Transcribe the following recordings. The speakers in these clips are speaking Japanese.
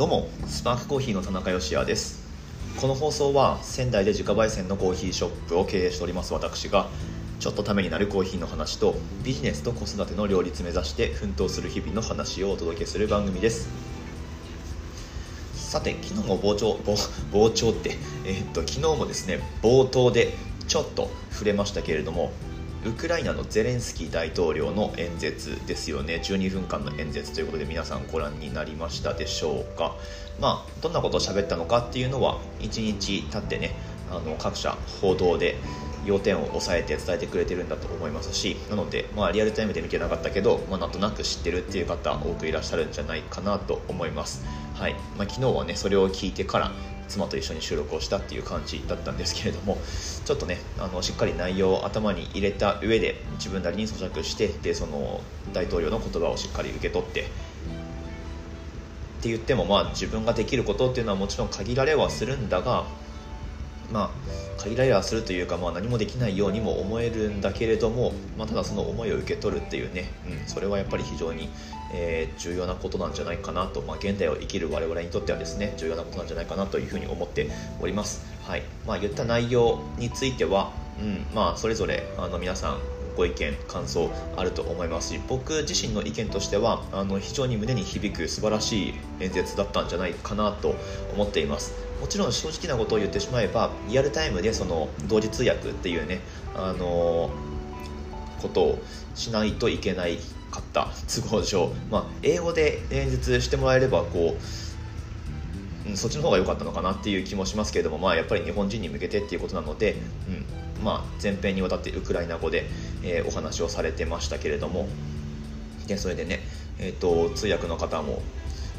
どうもスパークコーヒーの田中芳也です。この放送は仙台で自家焙煎のコーヒーショップを経営しております私がちょっとためになるコーヒーの話とビジネスと子育ての両立目指して奮闘する日々の話をお届けする番組です。さて昨日も傍聴傍聴って、えー、っと昨日もですね冒頭でちょっと触れましたけれどもウクライナのゼレンスキー大統領の演説ですよね。12分間の演説ということで皆さんご覧になりましたでしょうか。まあどんなことを喋ったのかっていうのは1日経ってねあの各社報道で要点を押さえて伝えてくれてるんだと思いますしなので、まあ、リアルタイムで見てなかったけど、まあ、なんとなく知ってるっていう方多くいらっしゃるんじゃないかなと思います、はい。まあ、昨日はねそれを聞いてから妻と一緒に収録をしたっていう感じだったんですけれどもちょっとねあのしっかり内容を頭に入れた上で自分なりに咀嚼してでその大統領の言葉をしっかり受け取ってって言ってもまあ自分ができることっていうのはもちろん限られはするんだがまあ限られはするというか、まあ、何もできないようにも思えるんだけれども、まあ、ただその思いを受け取るっていうね、うん、それはやっぱり非常に、えー、重要なことなんじゃないかなと、まあ、現代を生きる我々にとってはですね重要なことなんじゃないかなというふうに思っております。はいまあ、言った内容については、うんまあ、それぞれあの皆さんご意見感想あると思いますし僕自身の意見としてはあの非常に胸に響く素晴らしい演説だったんじゃないかなと思っていますもちろん正直なことを言ってしまえばリアルタイムでその同時通訳っていうねあのことをしないといけないかった都合上、まあ、英語で演説してもらえればこううんそっちの方が良かったのかなっていう気もしますけれども、まあ、やっぱり日本人に向けてっていうことなので、うんまあ、前編にわたってウクライナ語で、えー、お話をされてましたけれどもでそれでね、えーと、通訳の方も、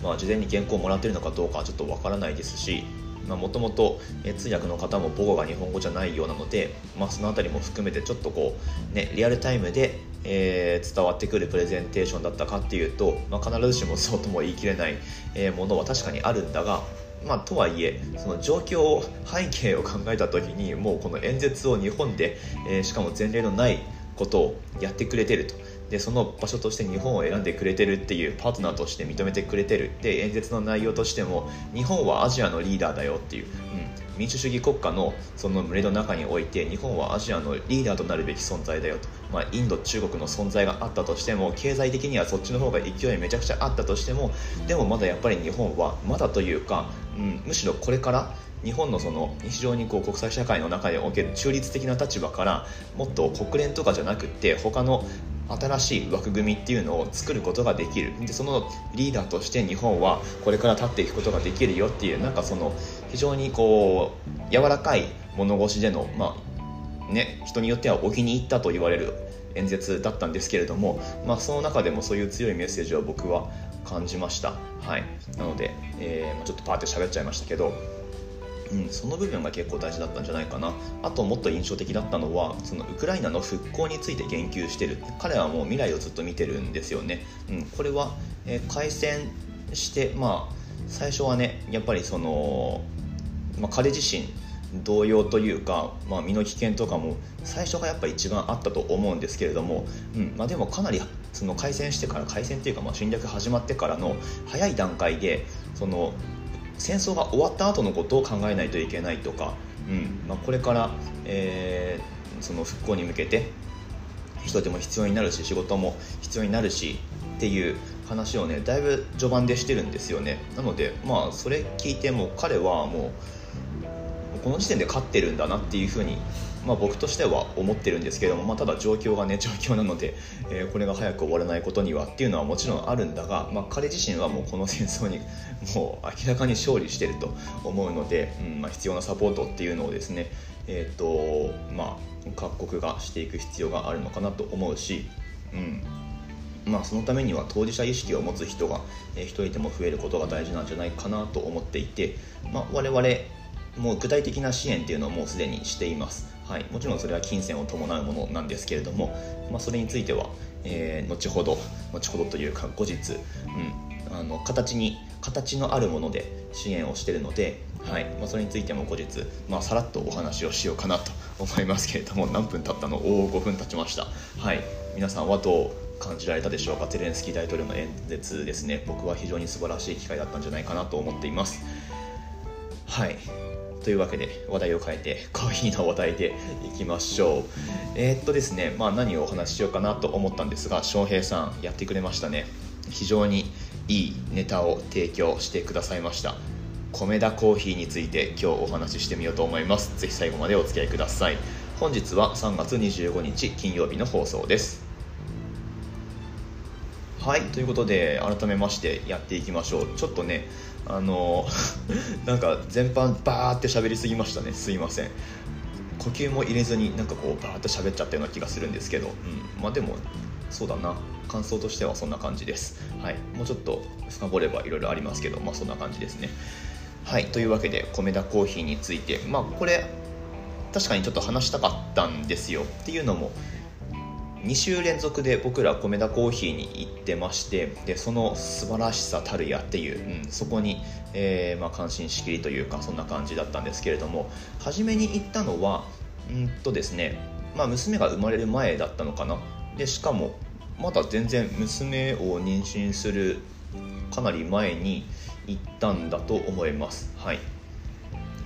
まあ、事前に原稿をもらってるのかどうかちょっとわからないですしもともと通訳の方も母語が日本語じゃないようなので、まあ、その辺りも含めてちょっとこう、ね、リアルタイムで、えー、伝わってくるプレゼンテーションだったかっていうと、まあ、必ずしもそうとも言い切れない、えものは確かにあるんだがまあ、とはいえその状況背景を考えた時にもうこの演説を日本で、えー、しかも前例のないことをやってくれてると。でその場所として日本を選んでくれてるっていうパートナーとして認めてくれてる。で演説の内容としても日本はアジアのリーダーだよっていう、うん、民主主義国家のその群れの中において日本はアジアのリーダーとなるべき存在だよと、まあ、インド中国の存在があったとしても経済的にはそっちの方が勢いめちゃくちゃあったとしてもでもまだやっぱり日本はまだというか、うん、むしろこれから日本のその非常にこう国際社会の中でおける中立的な立場からもっと国連とかじゃなくって他の新しい枠組みっていうのを作ることができる。でそのリーダーとして日本はこれから立っていくことができるよっていうなんかその非常にこう柔らかい物腰での、まあね、人によってはお気に入ったと言われる演説だったんですけれども、まあ、その中でもそういう強いメッセージを僕は感じました、はい、なので、えー、ちょっとパーって喋っちゃいましたけどうん、その部分が結構大事だったんじゃないかな。あともっと印象的だったのはそのウクライナの復興について言及してる。彼はもう未来をずっと見てるんですよね、うん、これは、えー、開戦してまあ最初はねやっぱりその、まあ、彼自身同様というか、まあ、身の危険とかも最初がやっぱ一番あったと思うんですけれども、うんまあ、でもかなりその開戦してから開戦っていうかまあ侵略始まってからの早い段階でその戦争が終わった後のことを考えないといけないとか、うんまあ、これから、えー、その復興に向けて人手も必要になるし仕事も必要になるしっていう話をねだいぶ序盤でしてるんですよね。なのでまあそれ聞いても彼はもうこの時点で勝ってるんだなっていうふうにまあ、僕としては思ってるんですけども、まあ、ただ状況がね状況なので、えー、これが早く終わらないことにはっていうのはもちろんあるんだが、まあ、彼自身はもうこの戦争に もう明らかに勝利してると思うので、うんまあ、必要なサポートっていうのをですね、えーとまあ、各国がしていく必要があるのかなと思うし、うんまあ、そのためには当事者意識を持つ人が、一人でも増えることが大事なんじゃないかなと思っていて、まあ、我々もう具体的な支援っていうのをもうすでにしています。はい、もちろんそれは金銭を伴うものなんですけれども、まあ、それについては、えー、後ほど後ほどというか後日、うん、あの形に形のあるもので支援をしているので、はいまあ、それについても後日、まあ、さらっとお話をしようかなと思いますけれども 何分経ったの？おお5分経ちました、はい皆さんはどう感じられたでしょうか？ゼレンスキー大統領の演説ですね。僕は非常に素晴らしい機会だったんじゃないかなと思っています。はいというわけで話題を変えてコーヒーの話題でいきましょう。えー、っとですねまあ何をお話ししようかなと思ったんですが翔平さんやってくれましたね。非常にいいネタを提供してくださいました。米田コーヒーについて今日お話ししてみようと思います。ぜひ最後までお付き合いください。本日は3月25日金曜日の放送です。はいということで改めましてやっていきましょう。ちょっとねあの なんか全般バーって喋りすぎましたね。すいません。呼吸も入れずになんかこうバーッと喋っちゃったような気がするんですけど、うん、まあでもそうだな。感想としてはそんな感じです。はい。もうちょっと深掘ればいろいろありますけどまあそんな感じですね。はい。というわけで米田コーヒーについて。まあこれ確かにちょっと話したかったんですよ。っていうのも2週連続で僕ら米田コーヒーに行ってましてでその素晴らしさたるやっていう、うん、そこに、えー、まあ、感心しきりというかそんな感じだったんですけれども初めに行ったのはうんとですね、まあ、娘が生まれる前だったのかな。でしかもまだ全然娘を妊娠するかなり前に行ったんだと思います。はい。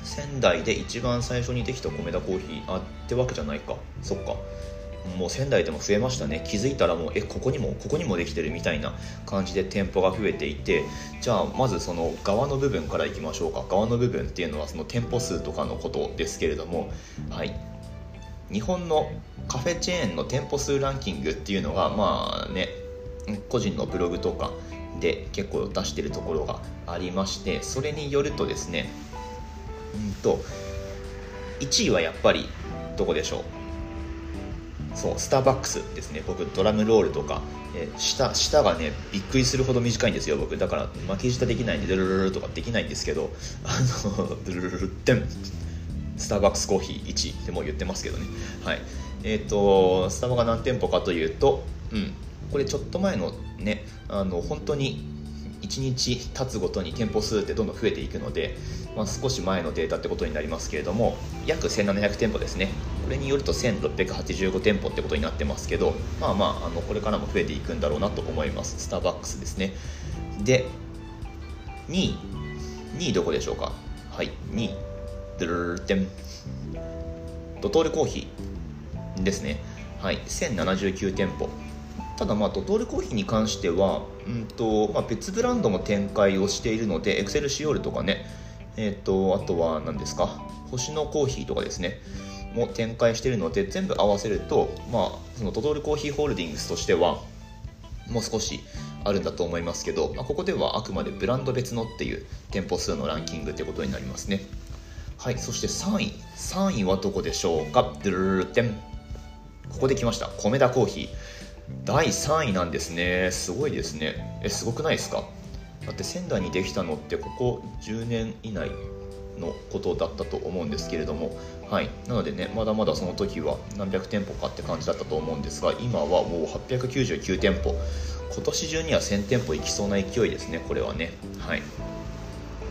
仙台で一番最初にできた米田コーヒーあってわけじゃないか。そっか。もう仙台でも増えましたね。気づいたらもうえここにもここにもできてるみたいな感じで店舗が増えていてじゃあまずその側の部分からいきましょうか。側の部分っていうのはその店舗数とかのことですけれどもはい。日本のカフェチェーンの店舗数ランキングっていうのがまあね個人のブログとかで結構出してるところがありましてそれによるとですねうんと1位はやっぱりどこでしょう？そうスターバックスですね。僕ドラムロールとか、えー、下下がねびっくりするほど短いんですよ僕。だから巻き舌できないんでドゥルルルとかできないんですけどあの ドゥルルルってんスターバックスコーヒー1でも言ってますけどね。はい。えっ、ー、とスタバが何店舗かというとうん。これちょっと前のねあの本当に1日経つごとに店舗数ってどんどん増えていくので、まあ、少し前のデータってことになりますけれども約1700店舗ですね。これによると1685店舗ってことになってますけどまあまああのこれからも増えていくんだろうなと思います。スターバックスですね。で2位。2位どこでしょうか？はい2位。ドゥルルテンドトールコーヒーですねはい1079店舗ただまあドトールコーヒーに関しては、うんとまあ、別ブランドも展開をしているのでエクセルシオールとかねえーと、あとは何ですか星のコーヒーとかですねも展開しているので全部合わせると、まあ、そのトトールコーヒーホールディングスとしてはもう少しあるんだと思いますけど、まあ、ここではあくまでブランド別のっていう店舗数のランキングってことになりますね。はいそして3位。3位はどこでしょうか？ドゥルルルテンここで来ました米田コーヒー第3位なんですねすごいですねえすごくないですかだって仙台にできたのってここ10年以内のことだったと思うんですけれどもはい。なのでねまだまだその時は何百店舗かって感じだったと思うんですが今はもう899店舗。今年中には1000店舗いきそうな勢いですねこれはね。はい。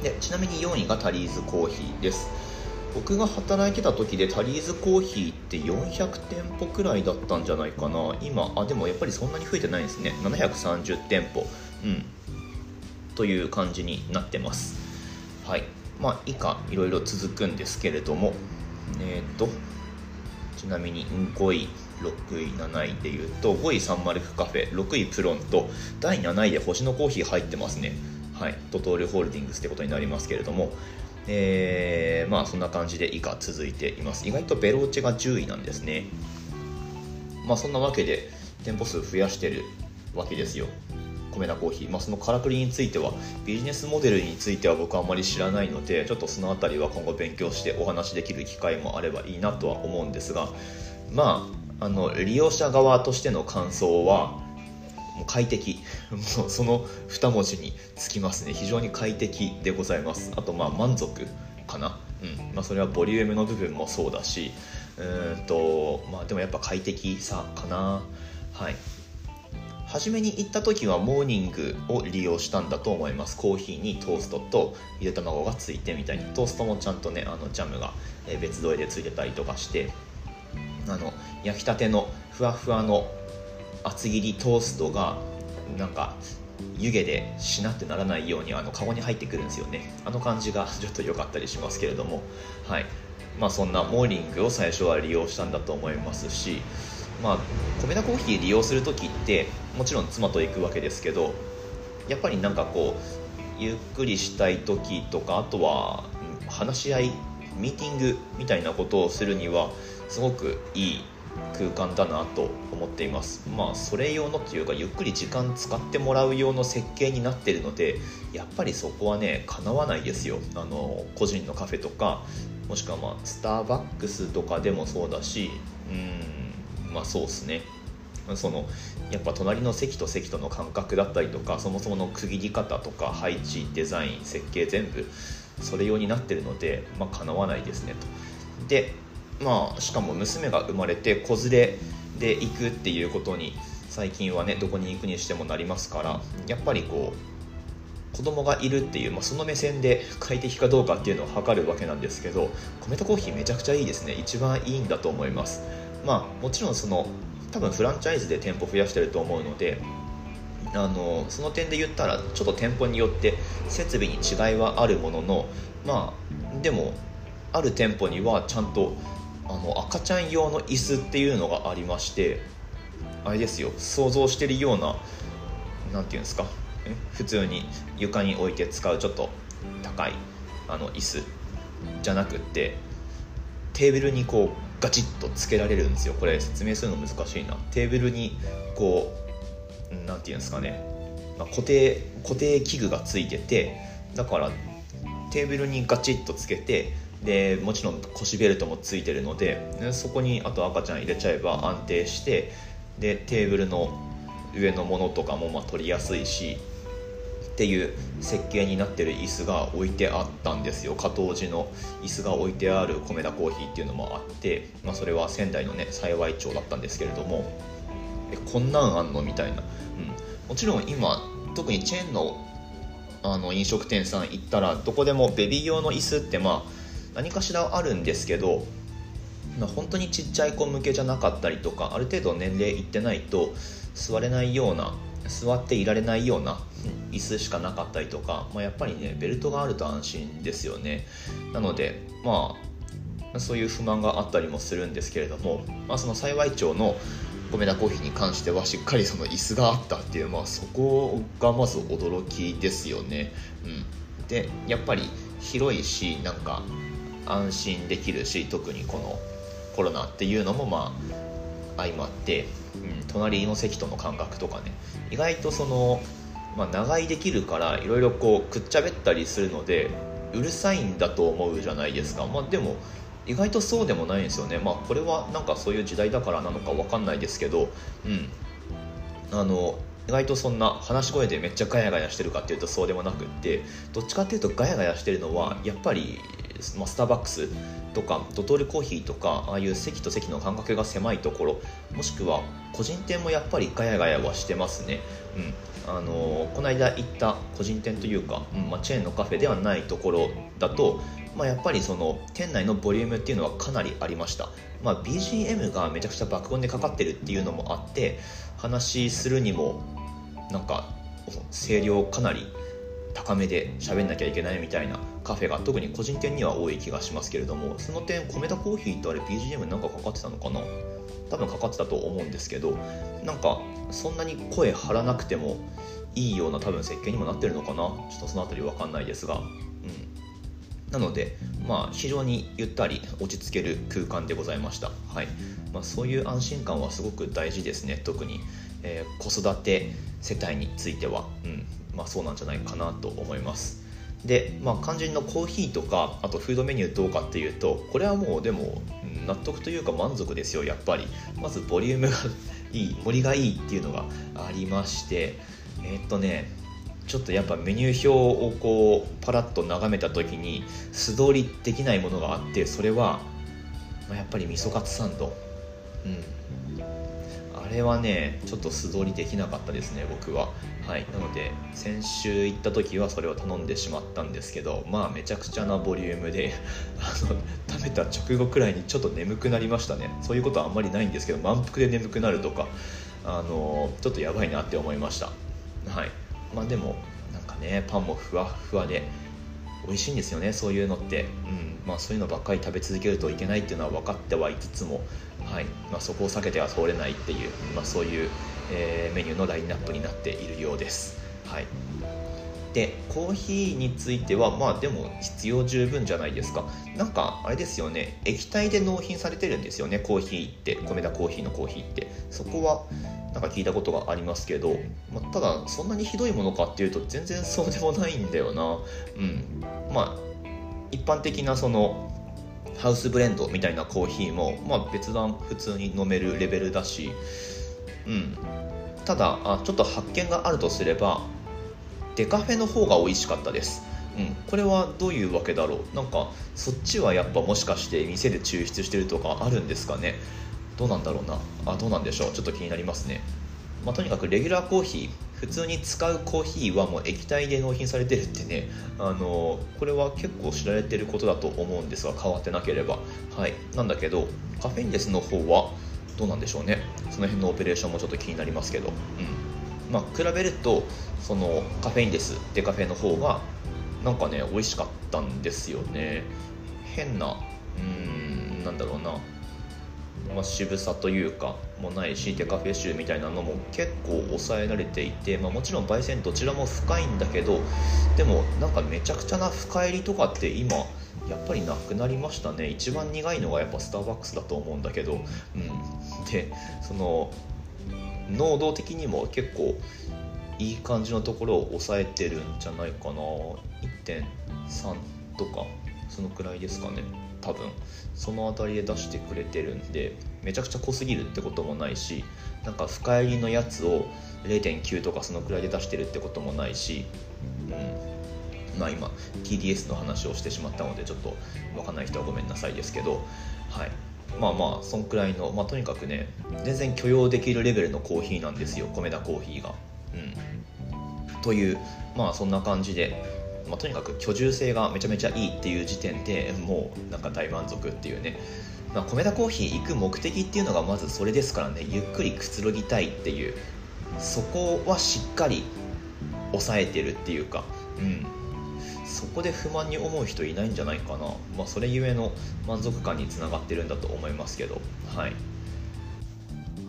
でちなみに4位がタリーズコーヒーです。僕が働いてた時でタリーズコーヒーって400店舗くらいだったんじゃないかな。今あでもやっぱりそんなに増えてないですね。730店舗。うん。という感じになってます。はい。まあ以下いろいろ続くんですけれどもえっ、ー、とちなみに5位6位7位でいうと5位サンマルクカフェ6位プロンと第7位で星のコーヒー入ってますね。はい。ドトールホールディングスってことになりますけれども。えー、まあそんな感じで以下続いています。意外とベローチェが10位なんですね。まあそんなわけで店舗数増やしてるわけですよ。米田コーヒー、まあ、そのからくりについてはビジネスモデルについては僕はあまり知らないのでちょっとその辺りは今後勉強してお話しできる機会もあればいいなとは思うんですがまああの利用者側としての感想はもう快適。もうその2文字につきますね。非常に快適でございます。あとまあ満足かな。うん。まあ、それはボリュームの部分もそうだしうんとまあでもやっぱ快適さかな。はい。初めに行った時はモーニングを利用したんだと思います。コーヒーにトーストとゆで卵がついてみたいに。トーストもちゃんとねあのジャムが別添えでついてたりとかしてあの焼きたてのふわふわの厚切りトーストがなんか湯気でしなってならないようにあのカゴに入ってくるんですよね。あの感じが ちょっと良かったりしますけれども。はい。まあそんなモーニングを最初は利用したんだと思いますしまあ米田コーヒー利用する時ってもちろん妻と行くわけですけどやっぱりなんかこうゆっくりしたい時とかあとは話し合いミーティングみたいなことをするにはすごくいい空間だなと思っています。まあそれ用のというかゆっくり時間使ってもらう用の設計になってるのでやっぱりそこはねかなわないですよ。あの個人のカフェとかもしくはまあスターバックスとかでもそうだしうんまあそうですね。そのやっぱ隣の席と席との間隔だったりとかそもそもの区切り方とか配置デザイン設計全部それ用になってるのでまあかなわないですねと。でまあしかも娘が生まれて子連れで行くっていうことに最近はねどこに行くにしてもなりますからやっぱりこう子供がいるっていう、まあ、その目線で快適かどうかっていうのを測るわけなんですけど米田コーヒーめちゃくちゃいいですね。一番いいんだと思います。まあもちろんその多分フランチャイズで店舗増やしてると思うのであのその点で言ったらちょっと店舗によって設備に違いはあるもののまあでもある店舗にはちゃんとあの赤ちゃん用の椅子っていうのがありましてあれですよ想像してるような何て言うんですか普通に床に置いて使うちょっと高いあの椅子じゃなくってテーブルにこうガチッとつけられるんですよ。これ説明するの難しいな。テーブルにこう何て言うんですかね、まあ、固定固定器具がついててだからテーブルにガチッとつけてでもちろん腰ベルトもついてるのでそこにあと赤ちゃん入れちゃえば安定してでテーブルの上のものとかもま取りやすいしっていう設計になってる椅子が置いてあったんですよ。加藤寺の椅子が置いてある米田コーヒーっていうのもあって、まあ、それは仙台のね幸町だったんですけれども。えこんなんあんのみたいな、うん、もちろん今特にチェーンのあの飲食店さん行ったらどこでもベビー用の椅子ってまあ何かしらあるんですけど、まあ、本当にちっちゃい子向けじゃなかったりとかある程度年齢いってないと座れないような座っていられないような椅子しかなかったりとか、まあ、やっぱりねベルトがあると安心ですよね。なのでまあそういう不満があったりもするんですけれども、まあ、その幸町の米田コーヒーに関してはしっかりその椅子があったっていう、まあ、そこがまず驚きですよね、うん、でやっぱり広いしなんか安心できるし特にこのコロナっていうのもまあ相まって、うん、隣の席との感覚とかね。意外とその、まあ、長居できるからいろいろこうくっちゃべったりするのでうるさいんだと思うじゃないですか、まあ、でも意外とそうでもないんですよね。まあこれはなんかそういう時代だからなのか分かんないですけどうん。あの意外とそんな話し声でめっちゃガヤガヤしてるかっていうとそうでもなくってどっちかっていうとガヤガヤしてるのはやっぱりまあ、スターバックスとかドトールコーヒーとかああいう席と席の間隔が狭いところもしくは個人店もやっぱりガヤガヤはしてますね、うん。あのー、この間行った個人店というか、うんまあ、チェーンのカフェではないところだと、まあ、やっぱりその店内のボリュームっていうのはかなりありました、まあ、BGM がめちゃくちゃ爆音でかかってるっていうのもあって話するにもなんか声量かなり高めで喋んなきゃいけないみたいなカフェが特に個人店には多い気がしますけれどもその点米田コーヒーとあれ BGM なんかかかってたのかな？多分かかってたと思うんですけどなんかそんなに声張らなくてもいいような多分設計にもなってるのかな？ちょっとその辺り分かんないですが、うん、なのでまあ非常にゆったり落ち着ける空間でございました。はい、まあ、そういう安心感はすごく大事ですね。特に、えー、子育て世帯については、うん。まあ、そうなんじゃないかなと思います。で、まあ、肝心のコーヒーとかあとフードメニューどうかっていうとこれはもうでも納得というか満足ですよやっぱり。まずボリュームがいい盛りがいいっていうのがありましてえー、っとねちょっとやっぱメニュー表をこうパラッと眺めた時に素通りできないものがあってそれは、まあ、やっぱり味噌カツサンド。うん。あれはねちょっと素通りできなかったですね僕は。はい。なので先週行った時はそれを頼んでしまったんですけどまあめちゃくちゃなボリュームで 食べた直後くらいにちょっと眠くなりましたね。そういうことはあんまりないんですけど満腹で眠くなるとかあのちょっとやばいなって思いました。はい。まあでもなんかねパンもふわふわで美味しいんですよねそういうのって、うん。まあ、そういうのばっかり食べ続けるといけないっていうのは分かってはいつつも、はい。まあ、そこを避けては通れないっていう、まあ、そういう、えー、メニューのラインナップになっているようです。はい。でコーヒーについてはまあでも必要十分じゃないですか。なんかあれですよね。液体で納品されてるんですよね。コーヒーって。米田コーヒーのコーヒーって。そこはなんか聞いたことがありますけど、まあ、ただそんなにひどいものかっていうと全然そうでもないんだよな。うん。まあ一般的なそのハウスブレンドみたいなコーヒーも、まあ、別段普通に飲めるレベルだし、うん、ただあちょっと発見があるとすればデカフェの方が美味しかったです。うん、これはどういうわけだろう？なんかそっちはやっぱもしかして店で抽出してるとかあるんですかね？どうなんだろうな？あどうなんでしょう？ちょっと気になりますね、まあ、とにかくレギュラーコーヒー普通に使うコーヒーはもう液体で納品されてるってねあのこれは結構知られてることだと思うんですが変わってなければ。はい。なんだけどカフェインレスの方はどうなんでしょうね。その辺のオペレーションもちょっと気になりますけど。うん。まあ比べるとそのカフェインレスデカフェの方がなんかね美味しかったんですよね。変なうんなんだろうな。まあ、渋さというかもないしデカフェ臭みたいなのも結構抑えられていて、まあ、もちろん焙煎どちらも深いんだけどでもなんかめちゃくちゃな深入りとかって今やっぱりなくなりましたね。一番苦いのがやっぱスターバックスだと思うんだけど、うん、でその濃度的にも結構いい感じのところを抑えてるんじゃないかな。1.3とかそのくらいですかね。多分その辺りで出してくれてるんでめちゃくちゃ濃すぎるってこともないしなんか深入りのやつを0.9とかそのくらいで出してるってこともないし、うん、まあ今 TDS の話をしてしまったのでちょっと分かんない人はごめんなさいですけどはい。まあまあそんくらいの、まあ、とにかくね全然許容できるレベルのコーヒーなんですよ米田コーヒーが。うん、というまあそんな感じでまあ、とにかく居住性がめちゃめちゃいいっていう時点でもうなんか大満足っていうね、まあ、米田コーヒー行く目的っていうのがまずそれですからね。ゆっくりくつろぎたいっていう。そこはしっかり抑えてるっていうか。うん。そこで不満に思う人いないんじゃないかな、まあ、それゆえの満足感につながってるんだと思いますけど。はい。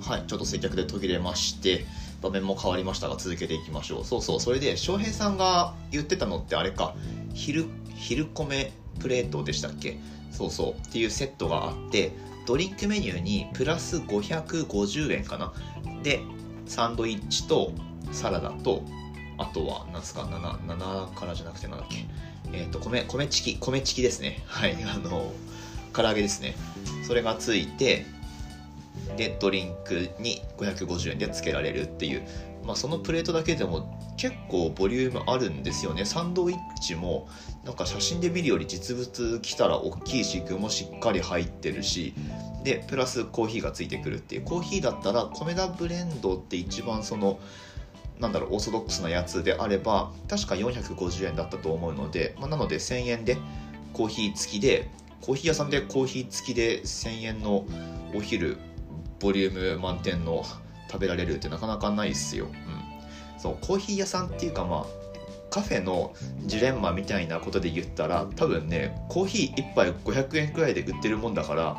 はい。ちょっと接客で途切れまして。場面も変わりましたが続けていきましょう。そうそうそれで翔平さんが言ってたのってあれか。昼昼米プレートでしたっけ？そうそうっていうセットがあってドリンクメニューにプラス550円かな。でサンドイッチとサラダとあとは何すか 7, 7からじゃなくてなんだっけ？えっ、ー、と米米チキ米チキですね。はいあの唐揚げですね。それがついてでドリンクに550円でつけられるっていう、まあ、そのプレートだけでも結構ボリュームあるんですよね。サンドイッチもなんか写真で見るより実物来たら大きいし具もしっかり入ってるしでプラスコーヒーがついてくるっていう。コーヒーだったら米田ブレンドって一番そのなんだろうオーソドックスなやつであれば確か450円だったと思うので、まあ、なので1000円でコーヒー付きでコーヒー屋さんでコーヒー付きで1000円のお昼ボリューム満点の食べられるってなかなかないっすよ、うん、そうコーヒー屋さんっていうかまあカフェのジレンマみたいなことで言ったら多分ねコーヒー1杯500円くらいで売ってるもんだから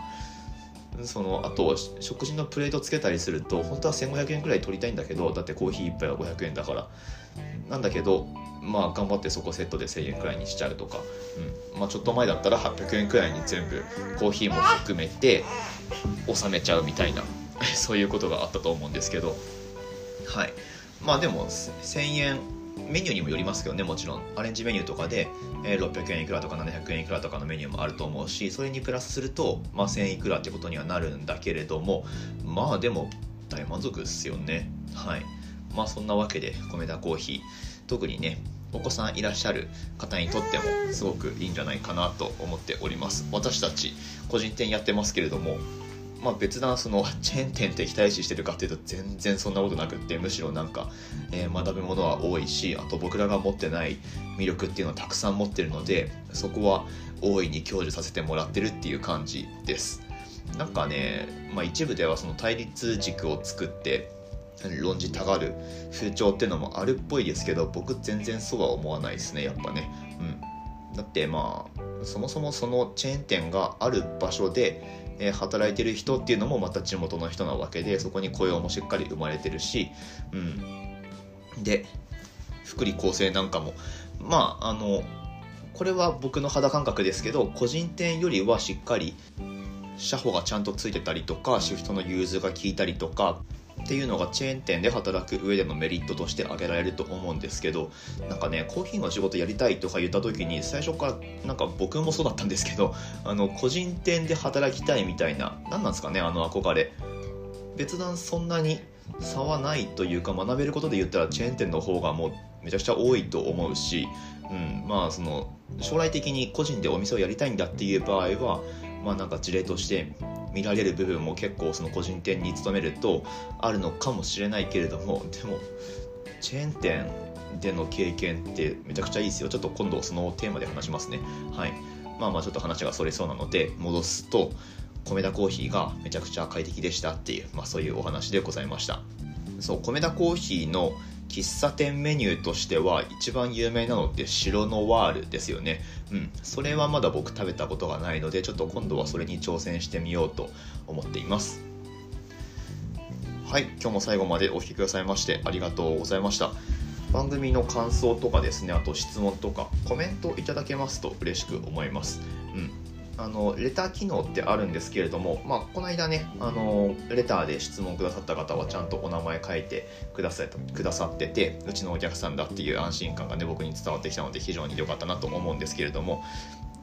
そのあと食事のプレートつけたりすると本当は1500円くらい取りたいんだけどだってコーヒー1杯は500円だから。なんだけどまあ頑張ってそこセットで1000円くらいにしちゃうとか、うん。まあ、ちょっと前だったら800円くらいに全部コーヒーも含めて収めちゃうみたいな そういうことがあったと思うんですけど。はい。まあでも1000円メニューにもよりますけどねもちろん。アレンジメニューとかで、え600円いくらとか700円いくらとかのメニューもあると思うしそれにプラスすると、まあ、1000いくらってことにはなるんだけれどもまあでも大満足ですよね。はい。まあそんなわけで米田コーヒー。特にねお子さんいらっしゃる方にとってもすごくいいんじゃないかなと思っております。私たち個人店やってますけれどもまあ、別なその チェーン店って期待値してるかっていうと全然そんなことなくってむしろなんか、え、学ぶものは多いしあと僕らが持ってない魅力っていうのをたくさん持ってるのでそこは大いに享受させてもらってるっていう感じです。なんかね、まあ、一部ではその対立軸を作って論じたがる風潮っていうのもあるっぽいですけど僕全然そうは思わないですねやっぱね。うん。だってまあそもそもそのチェーン店がある場所でえ働いてる人っていうのもまた地元の人なわけでそこに雇用もしっかり生まれてるし、うん、で福利厚生なんかもまああのこれは僕の肌感覚ですけど個人店よりはしっかり車保がちゃんとついてたりとかシフトの融通が効いたりとかっていうのがチェーン店で働く上でのメリットとして挙げられると思うんですけどなんかねコーヒーの仕事やりたいとか言った時に最初からなんか僕もそうだったんですけど あの個人店で働きたいみたいな何なんですかねあの憧れ。別段そんなに差はないというか学べることで言ったらチェーン店の方がもうめちゃくちゃ多いと思うし、うん、まあその将来的に個人でお店をやりたいんだっていう場合はまあなんか事例として見られる部分も結構その個人店に勤めるとあるのかもしれないけれどもでもチェーン店での経験ってめちゃくちゃいいですよ。ちょっと今度そのテーマで話しますね。はい。まあまあちょっと話がそれそうなので戻すと米田コーヒーがめちゃくちゃ快適でしたっていう、まあ、そういうお話でございました。そう米田コーヒーの喫茶店メニューとしては一番有名なのって白ノワールですよね。うん。それはまだ僕食べたことがないのでちょっと今度はそれに挑戦してみようと思っています。はい。今日も最後までお聴きくださいましてありがとうございました。番組の感想とかですねあと質問とかコメントいただけますと嬉しく思います。あのレター機能ってあるんですけれども、まあ、この間ねあのレターで質問くださった方はちゃんとお名前書いてくださくださっててうちのお客さんだっていう安心感がね僕に伝わってきたので非常に良かったなと思うんですけれども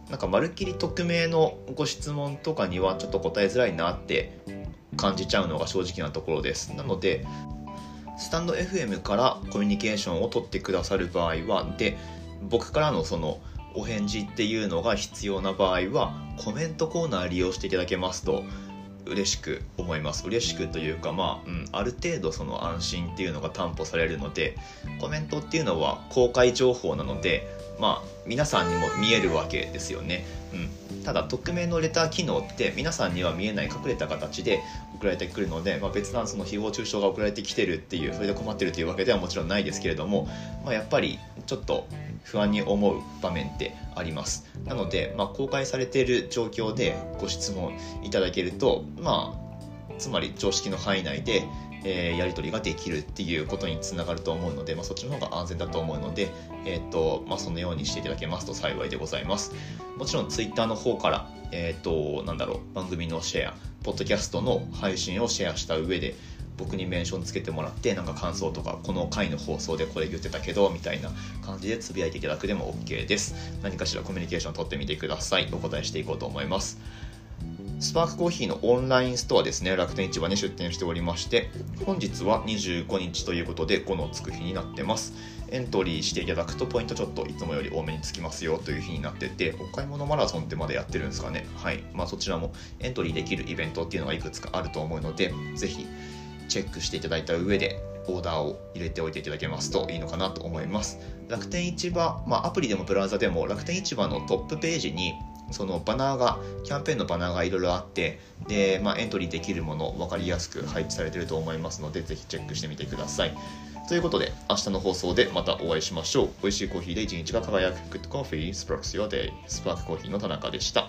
なんかまるっきり匿名のご質問とかにはちょっと答えづらいなって感じちゃうのが正直なところです。なのでスタンド FM からコミュニケーションを取ってくださる場合はで僕からのそのお返事っていうのが必要な場合はコメントコーナー利用していただけますと嬉しく思います。嬉しくというかまあ、うん、ある程度その安心っていうのが担保されるのでコメントっていうのは公開情報なのでまあ皆さんにも見えるわけですよね、うん、ただ匿名のレター機能って皆さんには見えない隠れた形で送られてくるので、まあ、別段その誹謗中傷が送られてきてるっていうそれで困ってるというわけではもちろんないですけれども、まあ、やっぱりちょっと不安に思う場面ってあります。なので、まあ、公開されている状況でご質問いただけるとまあつまり常識の範囲内で、えー、やり取りができるっていうことにつながると思うので、まあ、そっちの方が安全だと思うので、えーとまあ、そのようにしていただけますと幸いでございます。もちろん Twitter の方からえっ、となんだろう番組のシェアポッドキャストの配信をシェアした上で僕にメンションつけてもらってなんか感想とかこの回の放送でこれ言ってたけどみたいな感じでつぶやいていただくでも OK です。何かしらコミュニケーション取ってみてください。お答えしていこうと思います。スパークコーヒーのオンラインストアですね、楽天市場に出店しておりまして、本日は25日ということで5のつく日になってます。エントリーしていただくとポイントちょっといつもより多めにつきますよという日になってて、お買い物マラソンってまでやってるんですかね。はい。まあそちらもエントリーできるイベントっていうのがいくつかあると思うので、ぜひチェックしていただいた上でオーダーを入れておいていただけますといいのかなと思います楽天市場、まあ、アプリでもブラウザでも楽天市場のトップページにそのバナーがキャンペーンのバナーがいろいろあってで、まあ、エントリーできるもの分かりやすく配置されてると思いますのでぜひチェックしてみてください。ということで明日の放送でまたお会いしましょう。美味しいコーヒーで一日が輝く。Good Coffee. Sparks Your Day. スパークコーヒーの田中でした。